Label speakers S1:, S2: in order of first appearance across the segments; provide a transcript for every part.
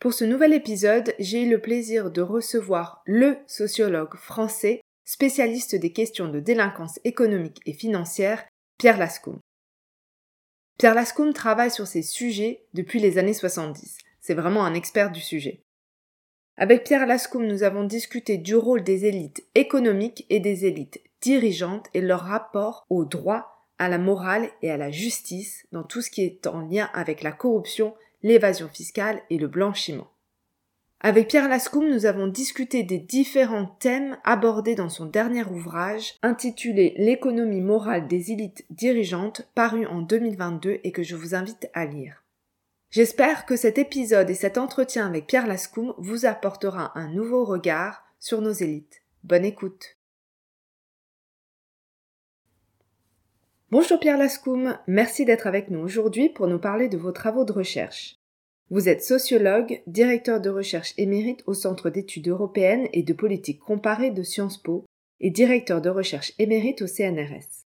S1: Pour ce nouvel épisode, j'ai eu le plaisir de recevoir le sociologue français spécialiste des questions de délinquance économique et financière, Pierre Lascombe. Pierre Lascombe travaille sur ces sujets depuis les années 70. C'est vraiment un expert du sujet. Avec Pierre Lascombe, nous avons discuté du rôle des élites économiques et des élites dirigeantes et leur rapport au droit, à la morale et à la justice dans tout ce qui est en lien avec la corruption l'évasion fiscale et le blanchiment. Avec Pierre Lascombe, nous avons discuté des différents thèmes abordés dans son dernier ouvrage intitulé L'économie morale des élites dirigeantes, paru en 2022 et que je vous invite à lire. J'espère que cet épisode et cet entretien avec Pierre Lascombe vous apportera un nouveau regard sur nos élites. Bonne écoute. Bonjour Pierre Lascoum, merci d'être avec nous aujourd'hui pour nous parler de vos travaux de recherche. Vous êtes sociologue, directeur de recherche émérite au Centre d'études européennes et de politique comparée de Sciences Po et directeur de recherche émérite au CNRS.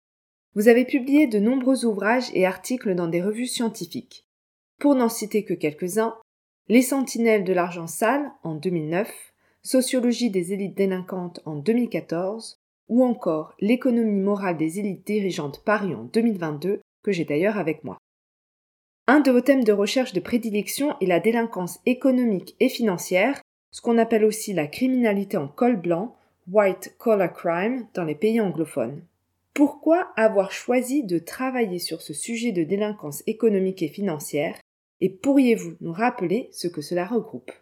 S1: Vous avez publié de nombreux ouvrages et articles dans des revues scientifiques. Pour n'en citer que quelques-uns, Les Sentinelles de l'argent sale en 2009, Sociologie des élites délinquantes en 2014, ou encore L'économie morale des élites dirigeantes paru en 2022, que j'ai d'ailleurs avec moi. Un de vos thèmes de recherche de prédilection est la délinquance économique et financière, ce qu'on appelle aussi la criminalité en col blanc, white collar crime, dans les pays anglophones. Pourquoi avoir choisi de travailler sur ce sujet de délinquance économique et financière et pourriez-vous nous rappeler ce que cela regroupe?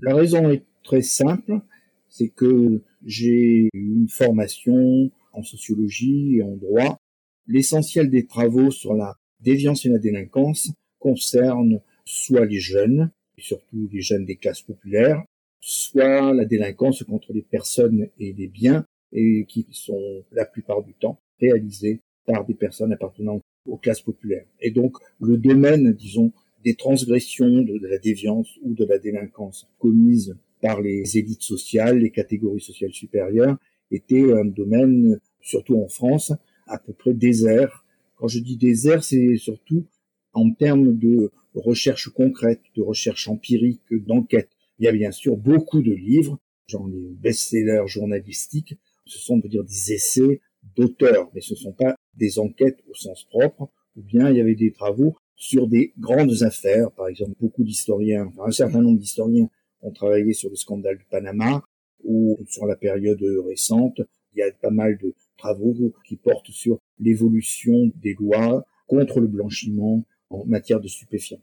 S2: La raison est très simple, c'est que j'ai une formation en sociologie et en droit. L'essentiel des travaux sur la déviance et la délinquance concerne soit les jeunes, et surtout les jeunes des classes populaires, soit la délinquance contre les personnes et les biens, et qui sont la plupart du temps réalisés par des personnes appartenant aux classes populaires. Et donc le domaine, disons, des transgressions de la déviance ou de la délinquance commises par les élites sociales, les catégories sociales supérieures, était un domaine, surtout en France, à peu près désert. Quand je dis désert, c'est surtout en termes de recherche concrète, de recherche empirique, d'enquête. Il y a bien sûr beaucoup de livres, genre les best-sellers journalistiques, ce sont, on dire, des essais d'auteurs, mais ce ne sont pas des enquêtes au sens propre, ou bien il y avait des travaux sur des grandes affaires, par exemple beaucoup d'historiens, enfin un certain nombre d'historiens ont travaillé sur le scandale de Panama ou sur la période récente. Il y a pas mal de travaux qui portent sur l'évolution des lois contre le blanchiment en matière de stupéfiants.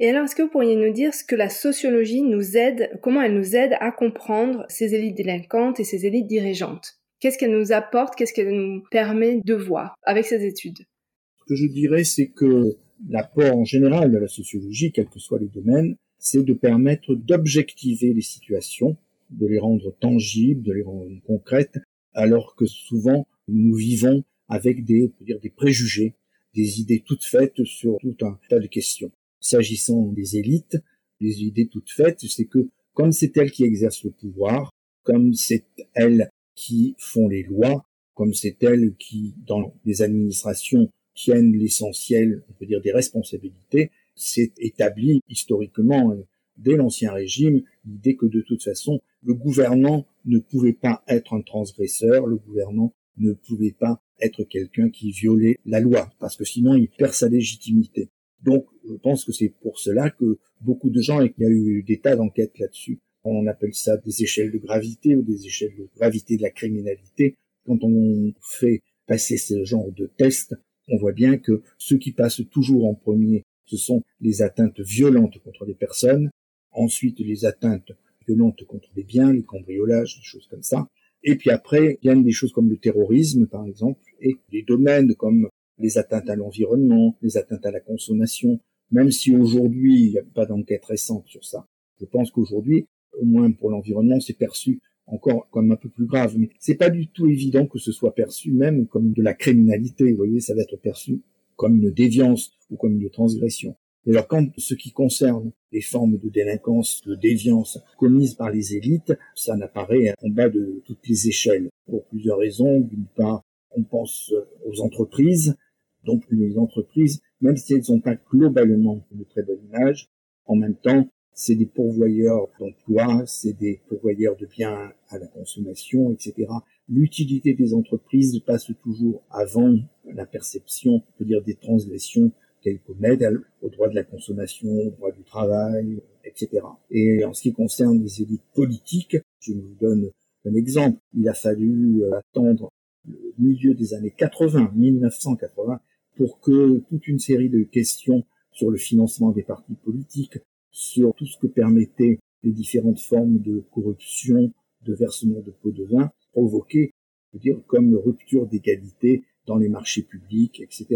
S1: Et alors, est-ce que vous pourriez nous dire ce que la sociologie nous aide, comment elle nous aide à comprendre ces élites délinquantes et ces élites dirigeantes? Qu'est-ce qu'elle nous apporte? Qu'est-ce qu'elle nous permet de voir avec ces études?
S2: Ce que je dirais, c'est que l'apport en général de la sociologie, quels que soient les domaines, c'est de permettre d'objectiver les situations, de les rendre tangibles, de les rendre concrètes, alors que souvent nous vivons avec des, dire, des préjugés, des idées toutes faites sur tout un tas de questions. S'agissant des élites, les idées toutes faites, c'est que comme c'est elles qui exercent le pouvoir, comme c'est elles qui font les lois, comme c'est elles qui, dans les administrations, tiennent l'essentiel, on peut dire, des responsabilités, c'est établi historiquement euh, dès l'Ancien Régime l'idée que de toute façon le gouvernant ne pouvait pas être un transgresseur, le gouvernant ne pouvait pas être quelqu'un qui violait la loi, parce que sinon il perd sa légitimité. Donc je pense que c'est pour cela que beaucoup de gens, et qu'il y a eu des tas d'enquêtes là-dessus, on appelle ça des échelles de gravité ou des échelles de gravité de la criminalité, quand on fait passer ce genre de tests, on voit bien que ceux qui passent toujours en premier ce sont les atteintes violentes contre les personnes, ensuite les atteintes violentes contre les biens, les cambriolages, des choses comme ça. Et puis après, il y a des choses comme le terrorisme, par exemple, et des domaines comme les atteintes à l'environnement, les atteintes à la consommation, même si aujourd'hui, il n'y a pas d'enquête récente sur ça. Je pense qu'aujourd'hui, au moins pour l'environnement, c'est perçu encore comme un peu plus grave. Mais c'est pas du tout évident que ce soit perçu même comme de la criminalité. Vous voyez, ça va être perçu comme une déviance ou comme une transgression. Et alors quand ce qui concerne les formes de délinquance, de déviance commises par les élites, ça n'apparaît en bas de toutes les échelles, pour plusieurs raisons. D'une part, on pense aux entreprises, donc les entreprises, même si elles n'ont pas globalement une très bonne image, en même temps, c'est des pourvoyeurs d'emplois, c'est des pourvoyeurs de biens à la consommation, etc. L'utilité des entreprises passe toujours avant la perception, on peut dire, des transgressions qu'elles commettent au droit de la consommation, au droit du travail, etc. Et en ce qui concerne les élites politiques, je vous donne un exemple. Il a fallu euh, attendre le milieu des années 80, 1980, pour que toute une série de questions sur le financement des partis politiques, sur tout ce que permettaient les différentes formes de corruption, de versement de pots de vin, provoquaient, je dire, comme rupture d'égalité dans les marchés publics, etc.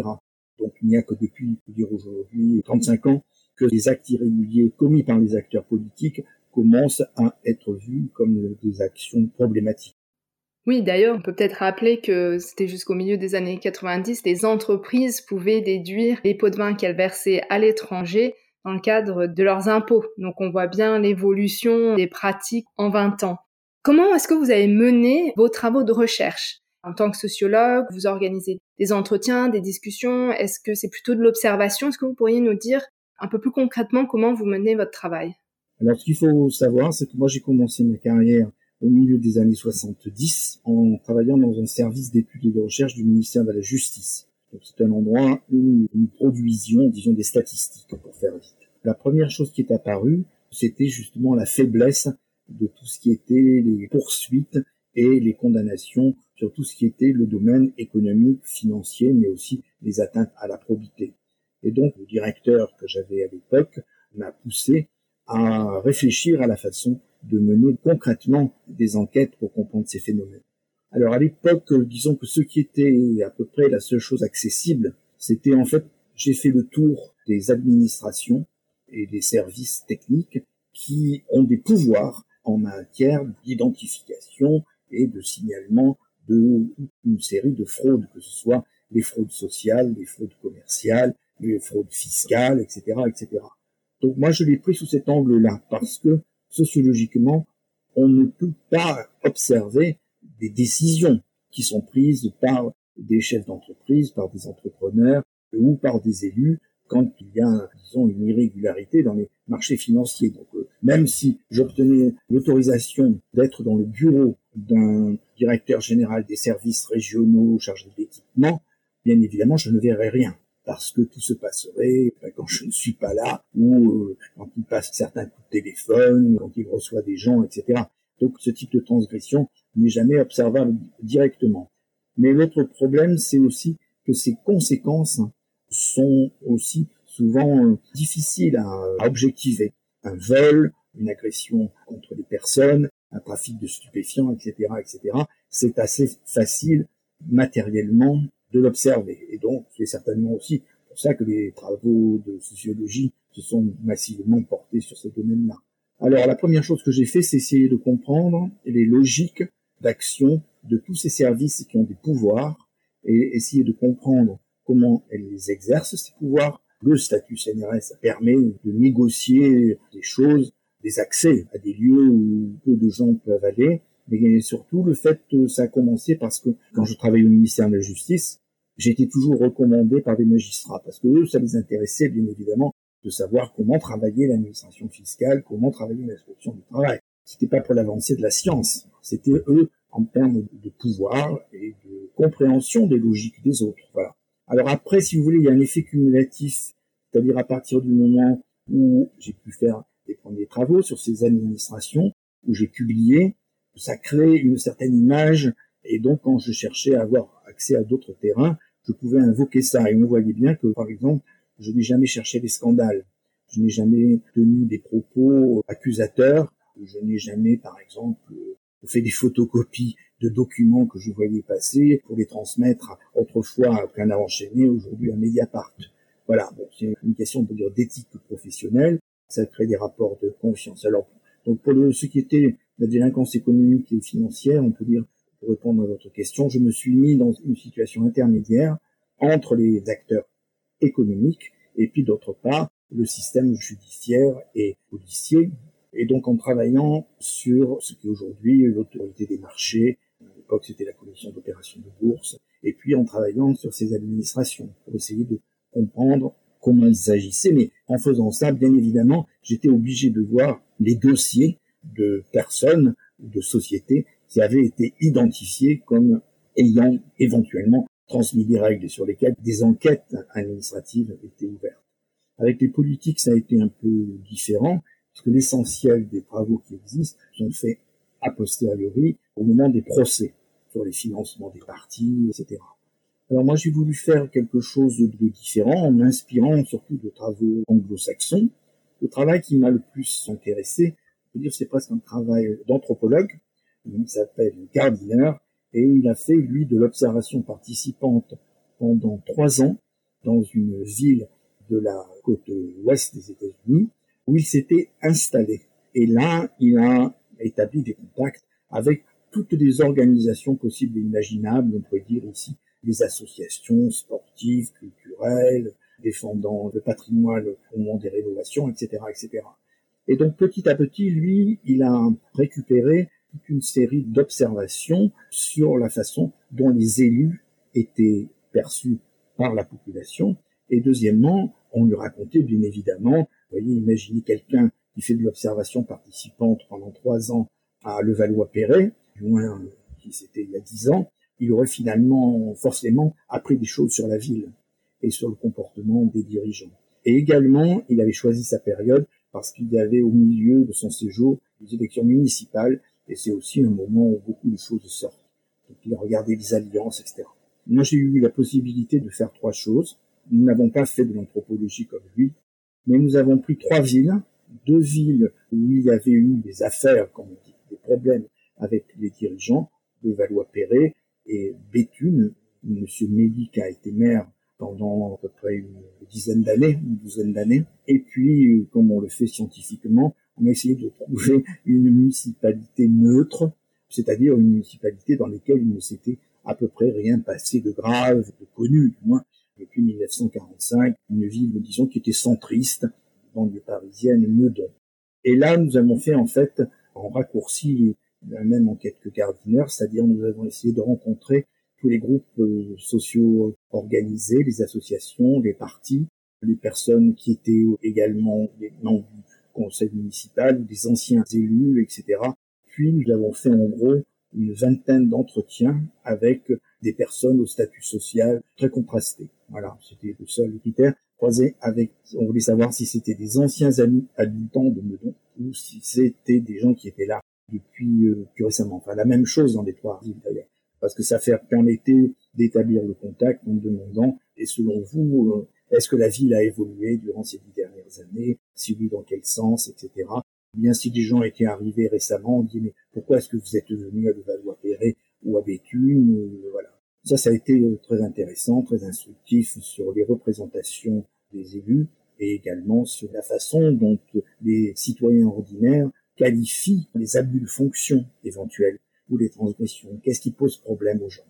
S2: Donc il n'y a que depuis, je dire aujourd'hui, 35 ans, que les actes irréguliers commis par les acteurs politiques commencent à être vus comme des actions problématiques.
S1: Oui, d'ailleurs, on peut peut-être rappeler que c'était jusqu'au milieu des années 90, les entreprises pouvaient déduire les pots de vin qu'elles versaient à l'étranger dans le cadre de leurs impôts. Donc on voit bien l'évolution des pratiques en 20 ans. Comment est-ce que vous avez mené vos travaux de recherche? En tant que sociologue, vous organisez des entretiens, des discussions Est-ce que c'est plutôt de l'observation? Est-ce que vous pourriez nous dire un peu plus concrètement comment vous menez votre travail?
S2: Alors ce qu'il faut savoir, c'est que moi j'ai commencé ma carrière au milieu des années 70 en travaillant dans un service d'études et de recherche du ministère de la Justice. C'est un endroit où nous produisions, disons, des statistiques, pour faire vite. La première chose qui est apparue, c'était justement la faiblesse de tout ce qui était les poursuites et les condamnations sur tout ce qui était le domaine économique, financier, mais aussi les atteintes à la probité. Et donc, le directeur que j'avais à l'époque m'a poussé à réfléchir à la façon de mener concrètement des enquêtes pour comprendre ces phénomènes. Alors à l'époque, disons que ce qui était à peu près la seule chose accessible, c'était en fait, j'ai fait le tour des administrations et des services techniques qui ont des pouvoirs en matière d'identification et de signalement de une série de fraudes, que ce soit les fraudes sociales, les fraudes commerciales, les fraudes fiscales, etc., etc. Donc moi je l'ai pris sous cet angle-là parce que sociologiquement, on ne peut pas observer des décisions qui sont prises par des chefs d'entreprise, par des entrepreneurs ou par des élus quand il y a, disons, une irrégularité dans les marchés financiers. Donc, euh, même si j'obtenais l'autorisation d'être dans le bureau d'un directeur général des services régionaux chargé d'équipement, bien évidemment, je ne verrais rien parce que tout se passerait ben, quand je ne suis pas là, ou euh, quand il passe certains coups de téléphone, quand il reçoit des gens, etc. Donc ce type de transgression n'est jamais observable directement. Mais l'autre problème, c'est aussi que ces conséquences sont aussi souvent euh, difficiles à, objectiver. Un vol, une agression contre les personnes, un trafic de stupéfiants, etc., etc. C'est assez facile matériellement de l'observer. Et donc, c'est certainement aussi pour ça que les travaux de sociologie se sont massivement portés sur ce domaine-là. Alors, la première chose que j'ai fait, c'est essayer de comprendre les logiques d'action de tous ces services qui ont des pouvoirs et essayer de comprendre comment elles exercent ces pouvoirs. Le statut CNRS permet de négocier des choses, des accès à des lieux où peu de gens peuvent aller, mais surtout le fait que ça a commencé parce que quand je travaillais au ministère de la Justice, été toujours recommandé par des magistrats parce que eux, ça les intéressait bien évidemment de savoir comment travaillait l'administration fiscale, comment travaillait l'inspection du travail. C'était pas pour l'avancée de la science, c'était eux en termes de pouvoir et de compréhension des logiques des autres. Voilà. Alors après, si vous voulez, il y a un effet cumulatif, c'est-à-dire à partir du moment où j'ai pu faire des premiers travaux sur ces administrations, où j'ai publié, ça crée une certaine image, et donc quand je cherchais à avoir accès à d'autres terrains, je pouvais invoquer ça. Et on voyait bien que, par exemple, je n'ai jamais cherché des scandales. Je n'ai jamais tenu des propos accusateurs. Je n'ai jamais, par exemple, fait des photocopies de documents que je voyais passer pour les transmettre autrefois à plein enchaîné, aujourd'hui à Mediapart. Voilà, bon, c'est une question d'éthique professionnelle. Ça crée des rapports de confiance. Alors, Donc pour ce qui était la délinquance économique et financière, on peut dire, pour répondre à votre question, je me suis mis dans une situation intermédiaire entre les acteurs économiques et puis d'autre part le système judiciaire et policier. Et donc en travaillant sur ce qui est aujourd'hui l'autorité des marchés, à l'époque c'était la commission d'opération de bourse, et puis en travaillant sur ces administrations pour essayer de comprendre comment ils agissaient. Mais en faisant ça, bien évidemment, j'étais obligé de voir les dossiers de personnes ou de sociétés qui avaient été identifiées comme ayant éventuellement transmis des règles sur lesquelles des enquêtes administratives étaient ouvertes. Avec les politiques, ça a été un peu différent, parce que l'essentiel des travaux qui existent sont faits a posteriori, au moment des procès, sur les financements des partis, etc. Alors moi, j'ai voulu faire quelque chose de différent en m'inspirant surtout de travaux anglo-saxons. Le travail qui m'a le plus intéressé, je veux dire, c'est presque un travail d'anthropologue. Il s'appelle Gardiner et il a fait, lui, de l'observation participante pendant trois ans dans une ville de la côte ouest des États-Unis où il s'était installé. Et là, il a établi des contacts avec toutes les organisations possibles et imaginables, on pourrait dire ici des associations sportives, culturelles, défendant le patrimoine au moment des rénovations, etc., etc. Et donc petit à petit, lui, il a récupéré toute une série d'observations sur la façon dont les élus étaient perçus par la population. Et deuxièmement, on lui racontait bien évidemment, vous voyez, imaginez quelqu'un qui fait de l'observation participante pendant trois ans à Levallois-Perret, du moins qui c'était il y a dix ans, il aurait finalement forcément appris des choses sur la ville et sur le comportement des dirigeants. Et également, il avait choisi sa période parce qu'il y avait au milieu de son séjour des élections municipales et c'est aussi un moment où beaucoup de choses sortent. Donc il a regardé les alliances, etc. Moi, j'ai eu la possibilité de faire trois choses. Nous n'avons pas fait de l'anthropologie comme lui, mais nous avons pris trois villes, deux villes où il y avait eu des affaires, comme on dit, des problèmes avec les dirigeants, de Valois-Perret et Béthune. Monsieur Mélic a été maire pendant à peu près une dizaine d'années, une douzaine d'années. Et puis, comme on le fait scientifiquement, on a essayé de trouver une municipalité neutre, c'est-à-dire une municipalité dans laquelle il ne s'était à peu près rien passé de grave, de connu, du moins depuis 1945, une ville, disons, qui était centriste, banlieue parisienne, Meudon. Et là, nous avons fait, en fait, en raccourci, la même enquête que Gardiner, c'est-à-dire nous avons essayé de rencontrer tous les groupes euh, sociaux organisés, les associations, les partis, les personnes qui étaient également des membres du conseil municipal, des anciens élus, etc. Puis nous avons fait en gros une vingtaine d'entretiens avec des personnes au statut social très contrasté. Voilà, c'était le seul critère. Croisé avec, on voulait savoir si c'était des anciens amis habitants de Meudon ou si c'était des gens qui étaient là depuis euh, plus récemment. Enfin, la même chose dans les trois villes d'ailleurs, parce que ça fait permettait d'établir le contact en demandant, et selon vous, euh, est-ce que la ville a évolué durant ces dix dernières années? Si oui, dans quel sens, etc. Bien si des gens étaient arrivés récemment, on dit mais pourquoi est-ce que vous êtes venu à Levallois-Perret ou à Béthune euh, Voilà. Ça, ça a été très intéressant, très instructif sur les représentations des élus et également sur la façon dont les citoyens ordinaires qualifie les abus de fonction éventuels ou les transgressions. Qu'est-ce qui pose problème aux gens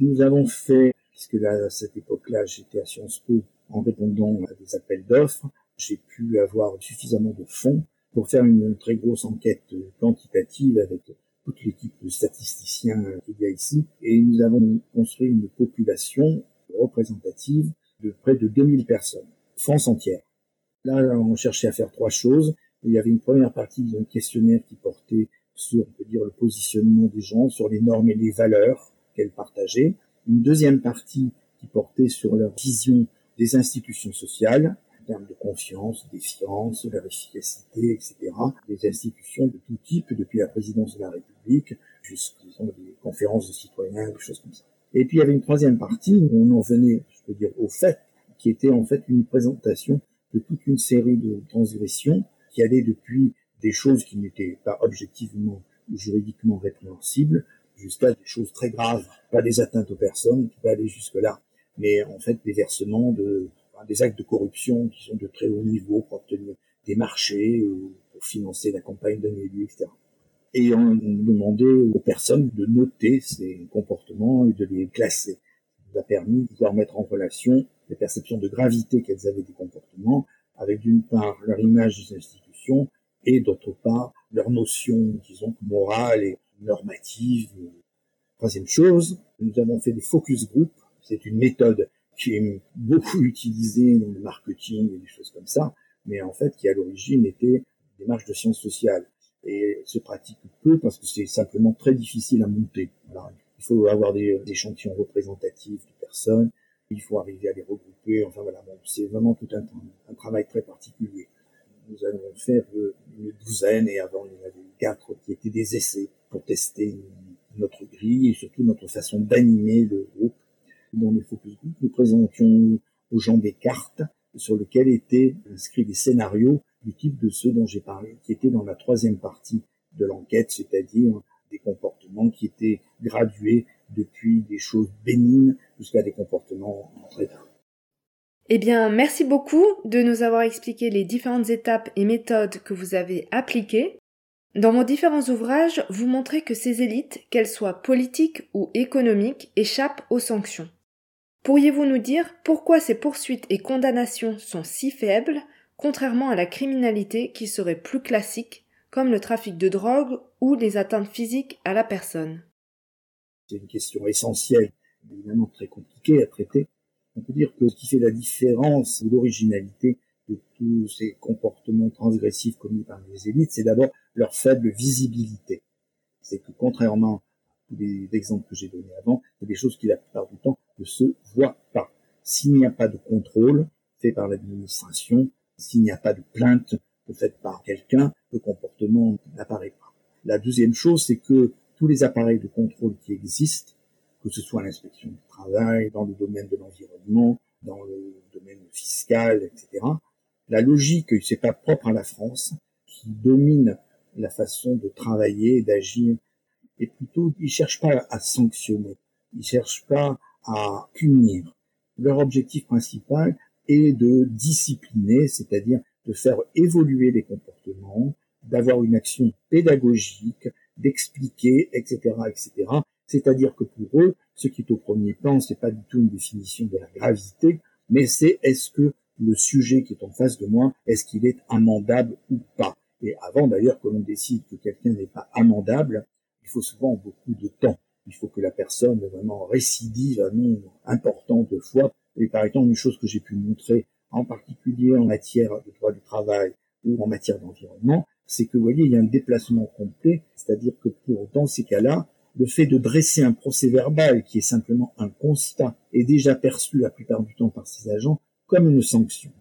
S2: Nous avons fait, puisque là, à cette époque-là, j'étais à Sciences Po en répondant à des appels d'offres, j'ai pu avoir suffisamment de fonds pour faire une très grosse enquête quantitative avec toute l'équipe de statisticiens qu'il y a ici, et nous avons construit une population représentative de près de 2000 personnes, France entière. Là, on cherchait à faire trois choses. Il y avait une première partie d'un questionnaire qui portait sur, on peut dire, le positionnement des gens, sur les normes et les valeurs qu'elles partageaient. Une deuxième partie qui portait sur leur vision des institutions sociales, en termes de confiance, défiance, leur efficacité, etc. Des institutions de tout type, depuis la présidence de la République jusqu'à des conférences de citoyens, des choses comme ça. Et puis il y avait une troisième partie où on en venait, je peux dire, au fait, qui était en fait une présentation de toute une série de transgressions qui allait depuis des choses qui n'étaient pas objectivement ou juridiquement répréhensibles jusqu'à des choses très graves, pas des atteintes aux personnes qui peuvent jusque-là, mais en fait des versements de des actes de corruption qui sont de très haut niveau pour obtenir des marchés pour financer la campagne d'un élu, etc. Et on demandait aux personnes de noter ces comportements et de les classer. Ça nous a permis de pouvoir mettre en relation les perceptions de gravité qu'elles avaient des comportements avec d'une part leur image des institutions et d'autre part leur notion, disons, morale et normative. Troisième chose, nous avons fait des focus group. C'est une méthode qui est beaucoup utilisée dans le marketing et des choses comme ça, mais en fait qui à l'origine était une démarche de sciences sociales et se pratique peu parce que c'est simplement très difficile à monter. il faut avoir des, échantillons représentatifs de personnes, il faut arriver à les regrouper. Enfin voilà, c'est vraiment tout un, travail très particulier. Nous allons faire une douzaine et avant il y en avait quatre qui étaient des essais pour tester notre grille et surtout notre façon d'animer le groupe. Dans les focus group, nous présentions aux gens des cartes sur lesquelles étaient inscrits des scénarios du type de ceux dont j'ai parlé, qui étaient dans la troisième partie de l'enquête, c'est-à-dire des comportements qui étaient gradués depuis des choses bénignes jusqu'à des comportements très.
S1: Eh bien, merci beaucoup de nous avoir expliqué les différentes étapes et méthodes que vous avez appliquées. Dans vos différents ouvrages, vous montrez que ces élites, qu'elles soient politiques ou économiques, échappent aux sanctions. Pourriez-vous nous dire pourquoi ces poursuites et condamnations sont si faibles, contrairement à la criminalité qui serait plus classique, comme le trafic de drogue ou les atteintes physiques à la personne?
S2: C'est une question essentielle, évidemment très compliquée à traiter. On peut dire que ce qui fait la différence ou l'originalité de tous ces comportements transgressifs commis par les élites, c'est d'abord leur faible visibilité. C'est que contrairement les exemples que j'ai donnés avant, a des choses qui la plupart du temps ne se voient pas. S'il n'y a pas de contrôle fait par l'administration, s'il n'y a pas de plainte faite par quelqu'un, le comportement n'apparaît pas. La deuxième chose, c'est que tous les appareils de contrôle qui existent, que ce soit l'inspection du travail, dans le domaine de l'environnement, dans le domaine fiscal, etc., la logique, c'est pas propre à la France, qui domine la façon de travailler d'agir et plutôt ils cherchent pas à sanctionner, ils cherchent pas à punir. Leur objectif principal est de discipliner, c'est-à-dire de faire évoluer les comportements, d'avoir une action pédagogique, d'expliquer, etc., etc. C'est-à-dire que pour eux, ce qui est au premier plan, c'est pas du tout une définition de la gravité, mais c'est est-ce que le sujet qui est en face de moi, est-ce qu'il est amendable ou pas Et avant d'ailleurs que l'on décide que quelqu'un n'est pas amendable, il faut souvent beaucoup de temps. Il faut que la personne vraiment récidive un nombre important de fois. Et par exemple, une chose que j'ai pu montrer, en particulier en matière de droit du travail ou en matière d'environnement, c'est que, vous voyez, il y a un déplacement complet, c'est-à-dire que pour, dans ces cas-là, le fait de dresser un procès verbal qui est simplement un constat est déjà perçu la plupart du temps par ces agents comme une sanction.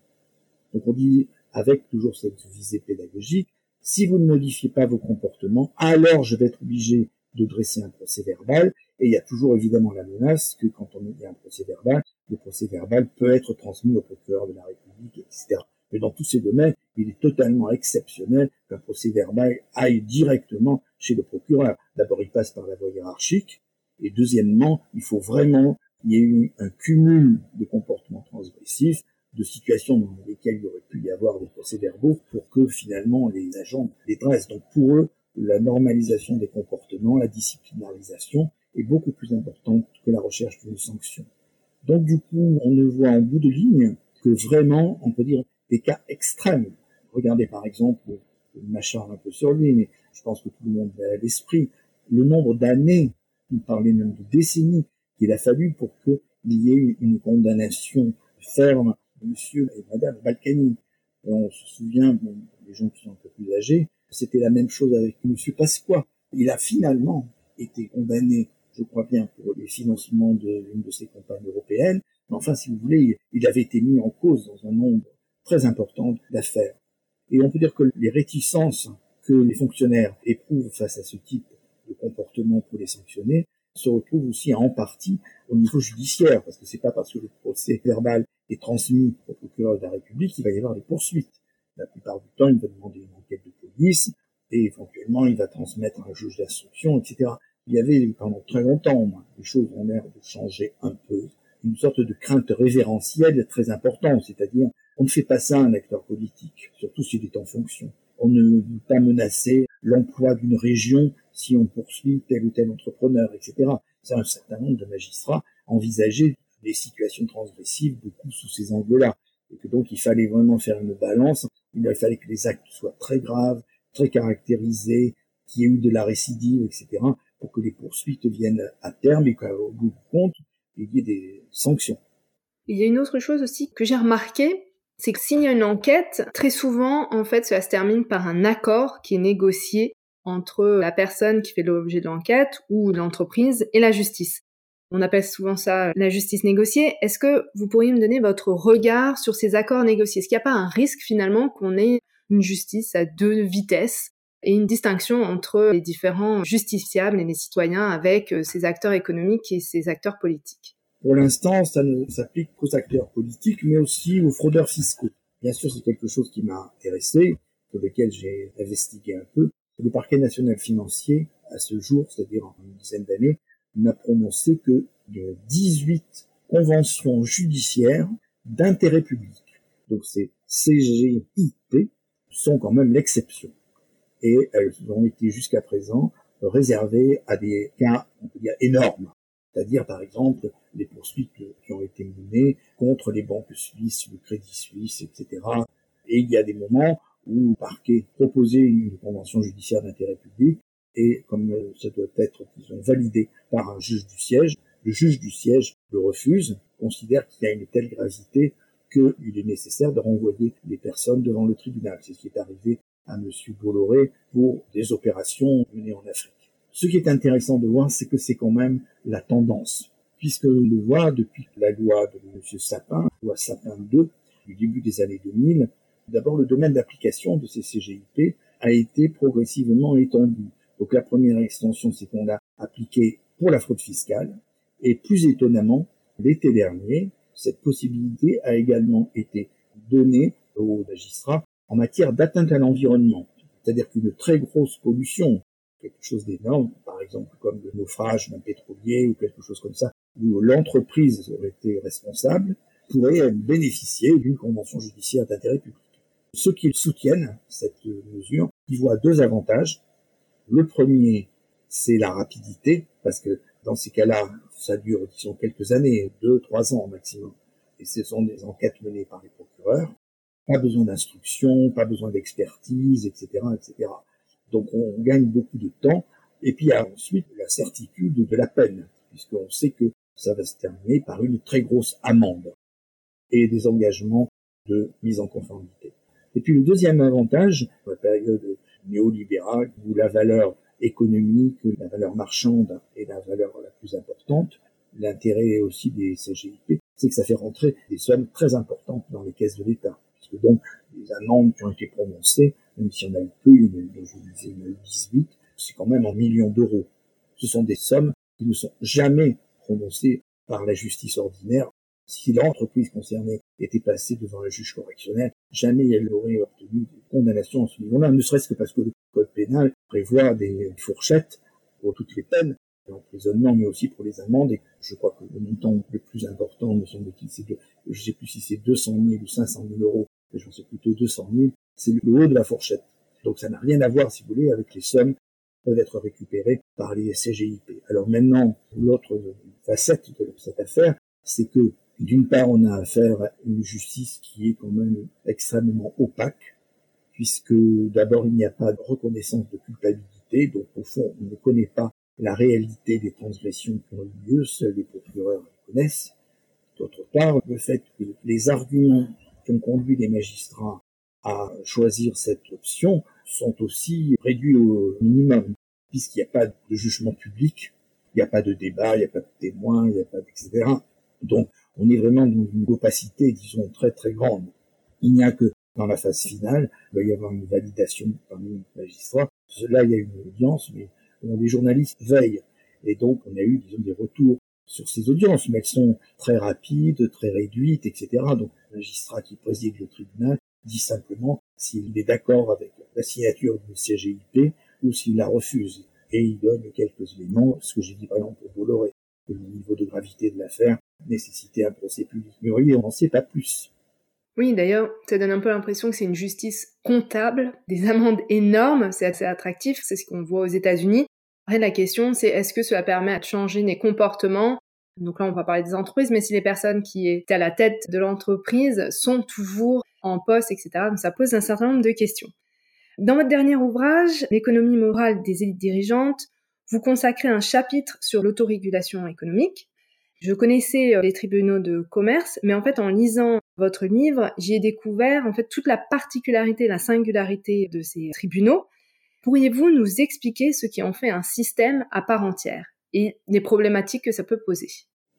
S2: Donc on dit, avec toujours cette visée pédagogique, si vous ne modifiez pas vos comportements, alors je vais être obligé de dresser un procès verbal. Et il y a toujours évidemment la menace que quand on a un procès verbal, le procès verbal peut être transmis au procureur de la République, etc. Mais dans tous ces domaines, il est totalement exceptionnel qu'un procès verbal aille directement chez le procureur. D'abord, il passe par la voie hiérarchique. Et deuxièmement, il faut vraiment qu'il y ait eu un cumul de comportements transgressifs de situations dans lesquelles il aurait pu y avoir des procès-verbaux pour que finalement les agents les dressent. Donc pour eux, la normalisation des comportements, la disciplinarisation est beaucoup plus importante que la recherche d'une sanction. Donc du coup, on ne voit en bout de ligne que vraiment, on peut dire, des cas extrêmes. Regardez par exemple, je m'acharne un peu sur lui, mais je pense que tout le monde a à l'esprit, le nombre d'années, on parlait même de décennies, qu'il a fallu pour qu'il y ait une condamnation ferme monsieur et madame Balkany. on se souvient, bon, les gens qui sont un peu plus âgés, c'était la même chose avec monsieur Pasqua. Il a finalement été condamné, je crois bien, pour les financements d'une de ses campagnes européennes. Mais enfin, si vous voulez, il avait été mis en cause dans un nombre très important d'affaires. Et on peut dire que les réticences que les fonctionnaires éprouvent face à ce type de comportement pour les sanctionner se retrouvent aussi en partie au niveau judiciaire, parce que c'est pas parce que le procès verbal est transmis au procureur de la République qu'il va y avoir des poursuites. La plupart du temps, il va demander une enquête de police, et éventuellement, il va transmettre un juge d'instruction, etc. Il y avait pendant très longtemps, les choses ont l'air de changer un peu, une sorte de crainte révérentielle très importante, c'est-à-dire On ne fait pas ça à un acteur politique, surtout s'il est en fonction. On ne veut pas menacer l'emploi d'une région si on poursuit tel ou tel entrepreneur, etc. C'est un certain nombre de magistrats envisager des situations transgressives beaucoup sous ces angles-là. Et que donc il fallait vraiment faire une balance. Il fallait que les actes soient très graves, très caractérisés, qu'il y ait eu de la récidive, etc. pour que les poursuites viennent à terme et qu'au bout du compte, il y ait des sanctions.
S1: Il y a une autre chose aussi que j'ai remarqué, c'est que s'il une enquête, très souvent, en fait, cela se termine par un accord qui est négocié entre la personne qui fait l'objet de l'enquête ou l'entreprise et la justice. On appelle souvent ça la justice négociée. Est-ce que vous pourriez me donner votre regard sur ces accords négociés? Est-ce qu'il n'y a pas un risque finalement qu'on ait une justice à deux vitesses et une distinction entre les différents justiciables et les citoyens avec euh, ces acteurs économiques et ces acteurs politiques?
S2: Pour l'instant, ça ne s'applique qu'aux acteurs politiques, mais aussi aux fraudeurs fiscaux. Bien sûr, c'est quelque chose qui m'a intéressé, sur lequel j'ai investigué un peu. Le parquet national financier, à ce jour, c'est-à-dire en une dizaine d'années, n'a prononcé que de 18 conventions judiciaires d'intérêt public. Donc ces CGIP sont quand même l'exception. Et elles ont été jusqu'à présent réservées à des cas, on peut dire, énormes. C'est-à-dire, par exemple, les poursuites qui ont été menées contre les banques suisses, le Crédit Suisse, etc. Et il y a des moments où le parquet proposait une convention judiciaire d'intérêt public et comme ça doit être, disons, validé par un juge du siège, le juge du siège le refuse, considère qu'il y a une telle gravité qu'il est nécessaire de renvoyer les personnes devant le tribunal. C'est ce qui est arrivé à M. Bolloré pour des opérations menées en Afrique. Ce qui est intéressant de voir, c'est que c'est quand même la tendance, puisque on le voit depuis la loi de M. Sapin, loi Sapin 2, du début des années 2000, d'abord le domaine d'application de ces CGIP a été progressivement étendu. Donc la première extension, c'est qu'on l'a appliqué pour la fraude fiscale. Et plus étonnamment, l'été dernier, cette possibilité a également été donnée aux magistrats en matière d'atteinte à l'environnement. C'est-à-dire qu'une très grosse pollution, quelque chose d'énorme, par exemple comme le naufrage d'un pétrolier ou quelque chose comme ça, où l'entreprise aurait été responsable, pourrait bénéficier d'une convention judiciaire d'intérêt public. Ceux qui soutiennent cette mesure y voient deux avantages. Le premier, c'est la rapidité, parce que dans ces cas-là, ça dure, disons, quelques années, deux, trois ans maximum. Et ce sont des enquêtes menées par les procureurs. Pas besoin d'instruction, pas besoin d'expertise, etc., etc. Donc on gagne beaucoup de temps. Et puis il y a ensuite la certitude de la peine, puisqu'on sait que ça va se terminer par une très grosse amende et des engagements de mise en conformité. Et puis le deuxième avantage, la période néolibérale, où la valeur économique, la valeur marchande est la valeur la plus importante, l'intérêt aussi des CGIP, c'est que ça fait rentrer des sommes très importantes dans les caisses de l'État. Puisque donc, les amendes qui ont été prononcées, même si on a eu peu, il y en a je disais, il y en a eu 18, c'est quand même en millions d'euros. Ce sont des sommes qui ne sont jamais prononcées par la justice ordinaire si l'entreprise concernée était passée devant un juge correctionnel, jamais elle n'aurait obtenu de condamnation à ce niveau-là, ne serait-ce que parce que le code pénal prévoit des fourchettes pour toutes les peines, l'emprisonnement, mais aussi pour les amendes. Et je crois que le montant le plus important, me semble-t-il, c'est de, je sais plus si c'est 200 000 ou 500 000 euros, mais je pense que plutôt 200 000, c'est le haut de la fourchette. Donc ça n'a rien à voir, si vous voulez, avec les sommes qui peuvent être récupérées par les CGIP. Alors maintenant, l'autre facette de cette affaire, c'est que d'une part, on a affaire à une justice qui est quand même extrêmement opaque, puisque d'abord, il n'y a pas de reconnaissance de culpabilité, donc au fond, on ne connaît pas la réalité des transgressions qui ont eu lieu, seuls les procureurs les connaissent. D'autre part, le fait que les arguments qui ont conduit les magistrats à choisir cette option sont aussi réduits au minimum, puisqu'il n'y a pas de jugement public, il n'y a pas de débat, il n'y a pas de témoins, il n'y a pas etc. Donc, on est vraiment dans une opacité, disons, très très grande. Il n'y a que dans la phase finale, il va y avoir une validation parmi les magistrats. Là, il y a une audience, mais les journalistes veillent. Et donc, on a eu, disons, des retours sur ces audiences, mais elles sont très rapides, très réduites, etc. Donc, le magistrat qui préside le tribunal dit simplement s'il est d'accord avec la signature du CGIP ou s'il la refuse. Et il donne quelques éléments, ce que j'ai dit par exemple pour Bolloré, le niveau de gravité de l'affaire nécessiter un procès public. Oui, on n'en sait pas plus.
S1: Oui, d'ailleurs, ça donne un peu l'impression que c'est une justice comptable, des amendes énormes, c'est assez attractif, c'est ce qu'on voit aux États-Unis. La question, c'est est-ce que cela permet de changer les comportements? Donc là, on va parler des entreprises, mais si les personnes qui étaient à la tête de l'entreprise sont toujours en poste, etc., donc ça pose un certain nombre de questions. Dans votre dernier ouvrage, L'économie morale des élites dirigeantes, vous consacrez un chapitre sur l'autorégulation économique. Je connaissais euh, les tribunaux de commerce, mais en fait, en lisant votre livre, j'y ai découvert en fait toute la particularité, la singularité de ces tribunaux. Pourriez-vous nous expliquer ce qui en fait un système à part entière et les problématiques que ça peut poser?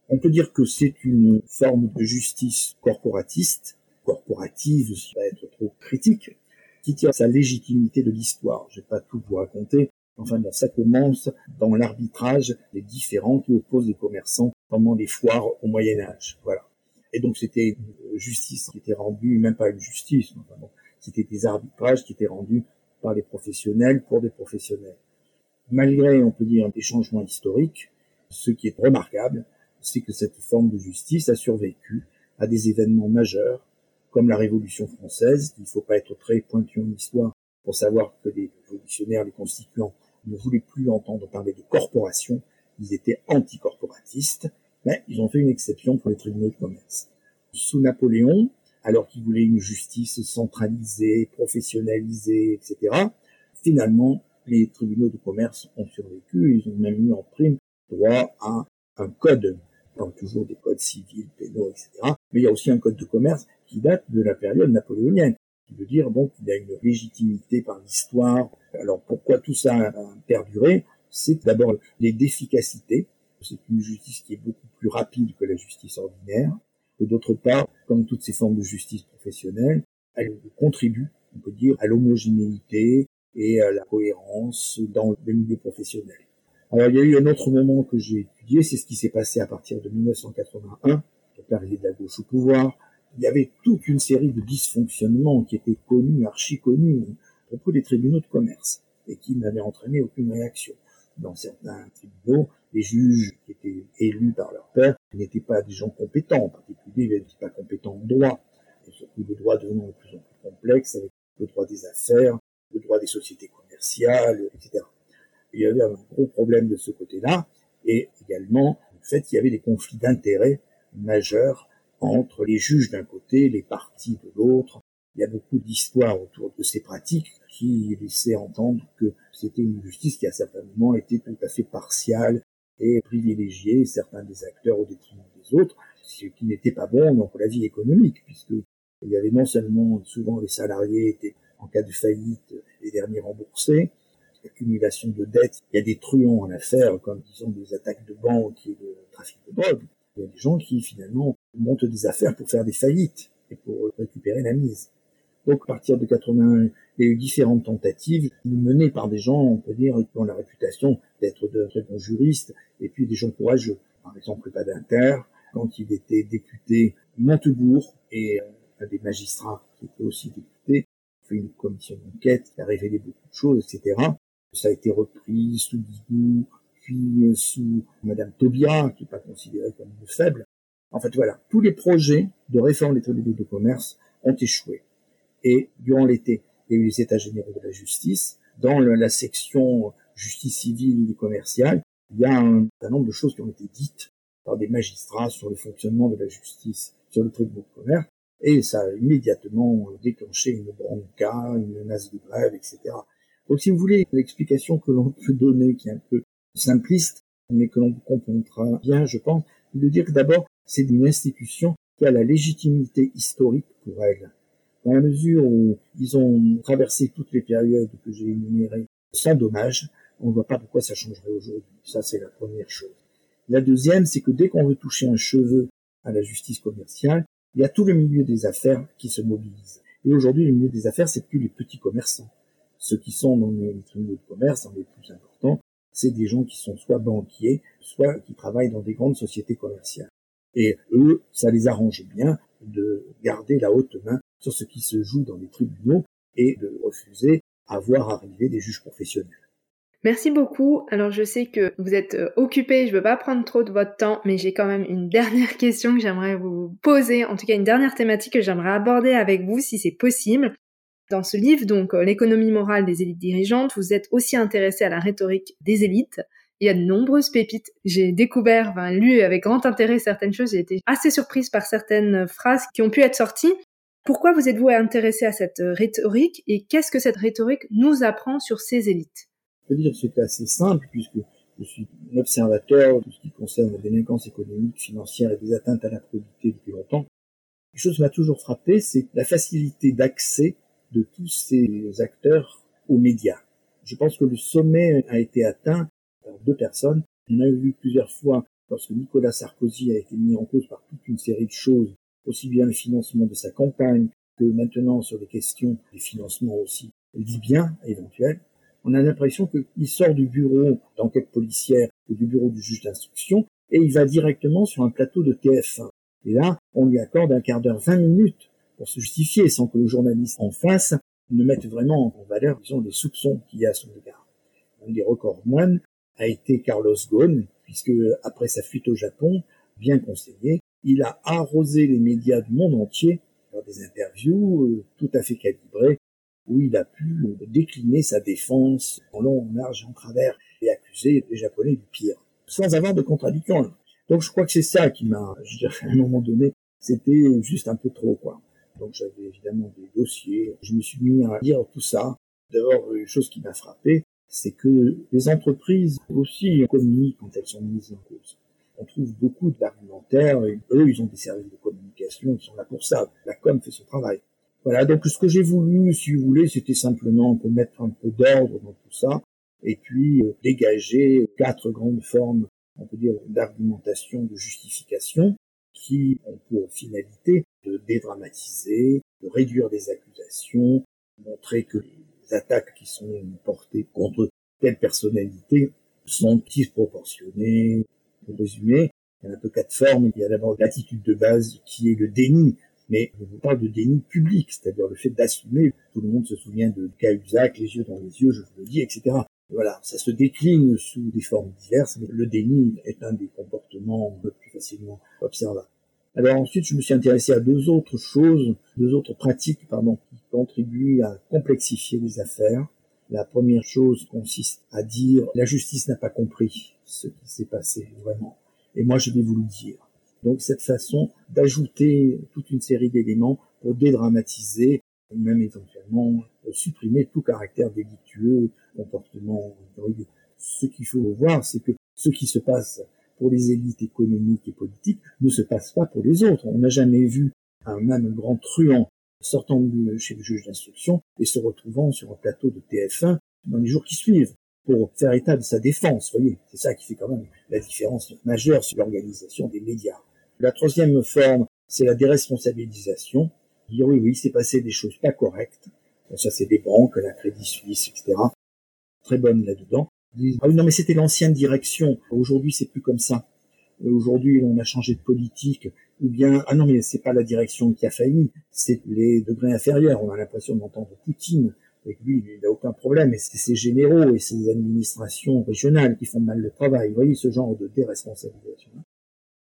S2: On peut dire que c'est une forme de justice corporatiste, corporative, ça va être trop critique, qui tire sa légitimité de l'histoire. Je vais pas tout vous raconter, Enfin, ça commence dans l'arbitrage des différents qui opposent les commerçants pendant les foires au Moyen Âge. Voilà. Et donc c'était une justice qui était rendue, même pas une justice, c'était des arbitrages qui étaient rendus par les professionnels pour des professionnels. Malgré, on peut dire, des changements historiques, ce qui est remarquable, c'est que cette forme de justice a survécu à des événements majeurs, comme la Révolution française, il ne faut pas être très pointu en histoire pour savoir que les révolutionnaires, les constituants, ne voulaient plus entendre parler de corporation, ils étaient anticorporatistes, mais ils ont fait une exception pour les tribunaux de commerce. Sous Napoléon, alors qu'il voulait une justice centralisée, professionnalisée, etc., finalement, les tribunaux de commerce ont survécu, ils ont même mis en prime droit à un code, donc toujours des codes civils, pénaux, etc. Mais il y a aussi un code de commerce qui date de la période napoléonienne qui veut dire donc qu'il a une légitimité par l'histoire. Alors pourquoi tout ça a perduré? C'est d'abord les d'efficacité. C'est une justice qui est beaucoup plus rapide que la justice ordinaire. Et d'autre part, comme toutes ces formes de justice professionnelle, elle contribue, on peut dire, à l'homogénéité et à la cohérence dans le milieu professionnel. Alors il y a eu un autre moment que j'ai étudié, c'est ce qui s'est passé à partir de 1981, donc l'arrivée de la gauche au pouvoir, il y avait toute une série de dysfonctionnements qui étaient connus, archi connus, à propos des tribunaux de commerce, et qui n'avaient entraîné aucune réaction. Dans certains tribunaux, les juges qui étaient élus par leur père n'étaient pas des gens compétents, en particulier ils n'étaient pas compétents en droit, et surtout le droit devenant de plus en plus complexe avec le droit des affaires, le droit des sociétés commerciales, etc. Il y avait un gros problème de ce côté-là, et également le fait qu'il y avait des conflits d'intérêts majeurs entre les juges d'un côté, les partis de l'autre. Il y a beaucoup d'histoires autour de ces pratiques qui laissaient entendre que c'était une justice qui à certains moments était tout à fait partiale et privilégiait certains des acteurs au détriment des autres, ce qui n'était pas bon dans la vie économique, puisque il y avait non seulement souvent les salariés étaient en cas de faillite les derniers remboursés, l'accumulation de dettes, il y a des truands en affaires, comme disons des attaques de banques et de trafic de drogue, il y a des gens qui finalement montent des affaires pour faire des faillites et pour récupérer la mise. Donc à partir de 81, il y a eu différentes tentatives menées par des gens, on peut dire, qui ont la réputation d'être de très bons juristes, et puis des gens courageux. Par exemple, Badinter, quand il était député Montebourg, et euh, un des magistrats qui était aussi député, fait une commission d'enquête qui a révélé beaucoup de choses, etc. Ça a été repris sous Guigou, puis euh, sous Madame Tobia, qui n'est pas considérée comme une faible. En fait, voilà, tous les projets de réforme des tribunaux de commerce ont échoué. Et durant l'été, eu les États généraux de la justice. Dans la section justice civile et commerciale, il y a un certain nombre de choses qui ont été dites par des magistrats sur le fonctionnement de la justice sur le tribunal de commerce, et ça a immédiatement déclenché une bronca, une menace de grève, etc. Donc si vous voulez l'explication que l'on peut donner, qui est un peu simpliste, mais que l'on comprendra bien, je pense, de dire que d'abord, c'est une institution qui a la légitimité historique pour elle. Dans la mesure où ils ont traversé toutes les périodes que j'ai énumérées sans dommage, on ne voit pas pourquoi ça changerait aujourd'hui. Ça, c'est la première chose. La deuxième, c'est que dès qu'on veut toucher un cheveu à la justice commerciale, il y a tout le milieu des affaires qui se mobilise. Et aujourd'hui, le milieu des affaires, c'est plus les petits commerçants. Ceux qui sont dans les tribunaux de commerce, dans les plus importants, c'est des gens qui sont soit banquiers, soit qui travaillent dans des grandes sociétés commerciales. Et eux, ça les arrange bien de garder la haute main sur ce qui se joue dans les tribunaux et de refuser à voir arriver des juges professionnels.
S1: Merci beaucoup. Alors je sais que vous êtes euh, occupé, je ne veux pas prendre trop de votre temps, mais j'ai quand même une dernière question que j'aimerais vous poser, en tout cas une dernière thématique que j'aimerais aborder avec vous si c'est possible. Dans ce livre, donc euh, l'économie morale des élites dirigeantes, vous êtes aussi intéressé à la rhétorique des élites. Il y a de nombreuses pépites. J'ai découvert, enfin, lu avec grand intérêt certaines choses. J'ai été assez surprise par certaines phrases qui ont pu être sorties. Pourquoi vous êtes-vous intéressé à cette euh, rhétorique et qu'est-ce que cette rhétorique nous apprend sur ces élites?
S2: Je peux dire que c'est assez simple puisque je suis observateur de ce qui concerne la délinquance économique, financière et des atteintes à la probité depuis longtemps. Quelque chose m'a toujours frappé, c'est la facilité d'accès de tous ces acteurs aux médias. Je pense que le sommet a été atteint par deux personnes. On a vu plusieurs fois lorsque Nicolas Sarkozy a été mis en cause par toute une série de choses, aussi bien le financement de sa campagne que maintenant sur les questions des financements aussi libyens éventuels on a l'impression qu'il sort du bureau d'enquête policière ou du bureau du juge d'instruction et il va directement sur un plateau de TF1. Et là, on lui accorde un quart d'heure, 20 minutes pour se justifier sans que le journaliste en face ne mette vraiment en valeur, disons, les soupçons qu'il y a à son égard. Un des records moines a été Carlos Ghosn, puisque après sa fuite au Japon, bien conseillé, il a arrosé les médias du monde entier par des interviews euh, tout à fait calibrées où il a pu décliner sa défense en long, en large, en travers et accuser les Japonais du pire, sans avoir de contradiction. Donc je crois que c'est ça qui m'a, je dirais, à un moment donné, c'était juste un peu trop, quoi. Donc j'avais évidemment des dossiers, je me suis mis à lire tout ça. D'abord, une chose qui m'a frappé, c'est que les entreprises aussi communiquent quand elles sont mises en cause. On trouve beaucoup d'argumentaires, eux, ils ont des services de communication, ils sont là pour ça. La com fait son travail. Voilà, donc ce que j'ai voulu, si vous voulez, c'était simplement mettre un peu d'ordre dans tout ça, et puis euh, dégager quatre grandes formes, on peut dire, d'argumentation, de justification, qui ont pour finalité de dédramatiser, de réduire des accusations, montrer que les attaques qui sont portées contre telle personnalité sont disproportionnées. Pour résumer, il y a un peu quatre formes. Il y a d'abord l'attitude de base qui est le déni, mais je vous parle de déni public, c'est-à-dire le fait d'assumer, tout le monde se souvient de Cahuzac, les yeux dans les yeux, je vous le dis, etc. Voilà, ça se décline sous des formes diverses, mais le déni est un des comportements le plus facilement observables. Alors ensuite, je me suis intéressé à deux autres choses, deux autres pratiques, pardon, qui contribuent à complexifier les affaires. La première chose consiste à dire la justice n'a pas compris ce qui s'est passé vraiment. Et moi, je vais vous le dire. Donc cette façon d'ajouter toute une série d'éléments pour dédramatiser, même éventuellement euh, supprimer tout caractère délictueux, comportement drogué. Ce qu'il faut voir, c'est que ce qui se passe pour les élites économiques et politiques ne se passe pas pour les autres. On n'a jamais vu un même grand truand sortant de chez le juge d'instruction et se retrouvant sur un plateau de TF1 dans les jours qui suivent pour faire état de sa défense. Voyez, c'est ça qui fait quand même la différence majeure sur l'organisation des médias. La troisième forme, c'est la déresponsabilisation. Dire oui, oui, c'est passé des choses pas correctes. ça, c'est des banques, la Crédit Suisse, etc. Très bonne là-dedans. Ah oui, non, mais c'était l'ancienne direction. Aujourd'hui, c'est plus comme ça. Aujourd'hui, on a changé de politique. Ou bien, ah non, mais c'est pas la direction qui a failli, c'est les degrés inférieurs. On a l'impression d'entendre Poutine. Avec lui, il n'a aucun problème. Et c'est ses généraux et ses administrations régionales qui font mal le travail. Vous voyez ce genre de déresponsabilisation.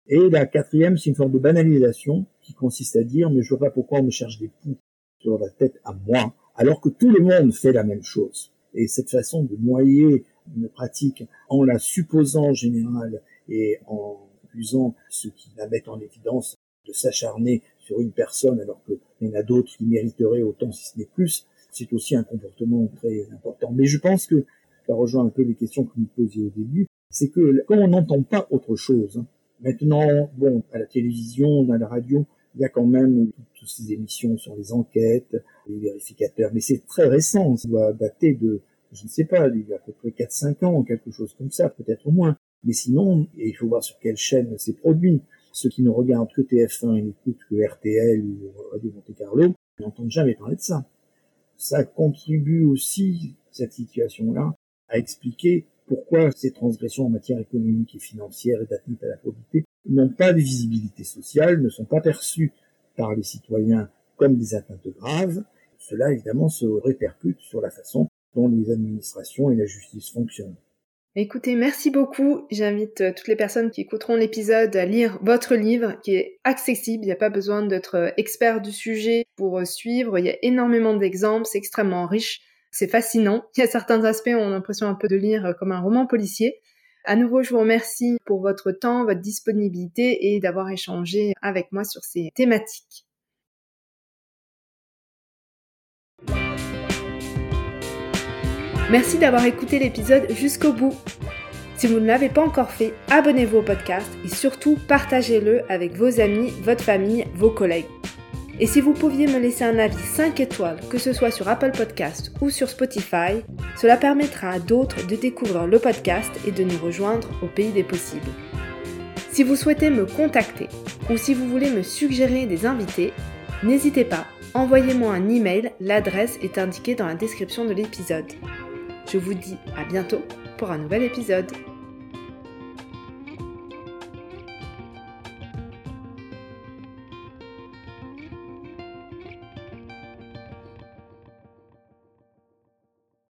S2: Et la quatrième, c'est une forme de banalisation qui consiste à dire, mais je vois pas pourquoi on me cherche des poux sur la tête à moi, alors que tout le monde fait la même chose. Et cette façon de noyer une pratique en la supposant générale et en usant ce qui la met en évidence de s'acharner sur une personne alors qu'il y en a d'autres qui mériteraient autant si ce n'est plus, c'est aussi un comportement très important. Mais je pense que ça rejoint un peu les questions que vous posiez au début, c'est que quand on n'entend pas autre chose, hein, Maintenant, bon, à la télévision, à la radio, il y a quand même toutes ces émissions sur les enquêtes, les vérificateurs, mais c'est très récent, ça doit dater de, je ne sais pas, il y a à peu près 4-5 ans, quelque chose comme ça, peut-être moins. Mais sinon, et il faut voir sur quelle chaîne c'est produit. Ceux qui ne regardent que TF1 et n'écoutent que RTL ou Radio Monte Carlo n'entendent jamais parler de ça. Ça contribue aussi, cette situation-là, à expliquer pourquoi ces transgressions en matière économique et financière et d'atteinte à la probité n'ont pas de visibilité sociale, ne sont pas perçues par les citoyens comme des atteintes graves. Cela, évidemment, se répercute sur la façon dont les administrations et la justice fonctionnent.
S1: Écoutez, merci beaucoup. J'invite euh, toutes les personnes qui écouteront l'épisode à lire votre livre qui est accessible. Il n'y a pas besoin d'être euh, expert du sujet pour euh, suivre. Il y a énormément d'exemples. C'est extrêmement riche. C'est fascinant. Il y a certains aspects, on a l'impression un peu de lire comme un roman policier. À nouveau, je vous remercie pour votre temps, votre disponibilité et d'avoir échangé avec moi sur ces thématiques. Merci d'avoir écouté l'épisode jusqu'au bout. Si vous ne l'avez pas encore fait, abonnez-vous au podcast et surtout partagez-le avec vos amis, votre famille, vos collègues. Et si vous pouviez me laisser un avis 5 étoiles, que ce soit sur Apple Podcast ou sur Spotify, cela permettra à d'autres de découvrir le podcast et de nous rejoindre au pays des possibles. Si vous souhaitez me contacter ou si vous voulez me suggérer des invités, n'hésitez pas, envoyez-moi un email, l'adresse est indiquée dans la description de l'épisode. Je vous dis à bientôt pour un nouvel épisode.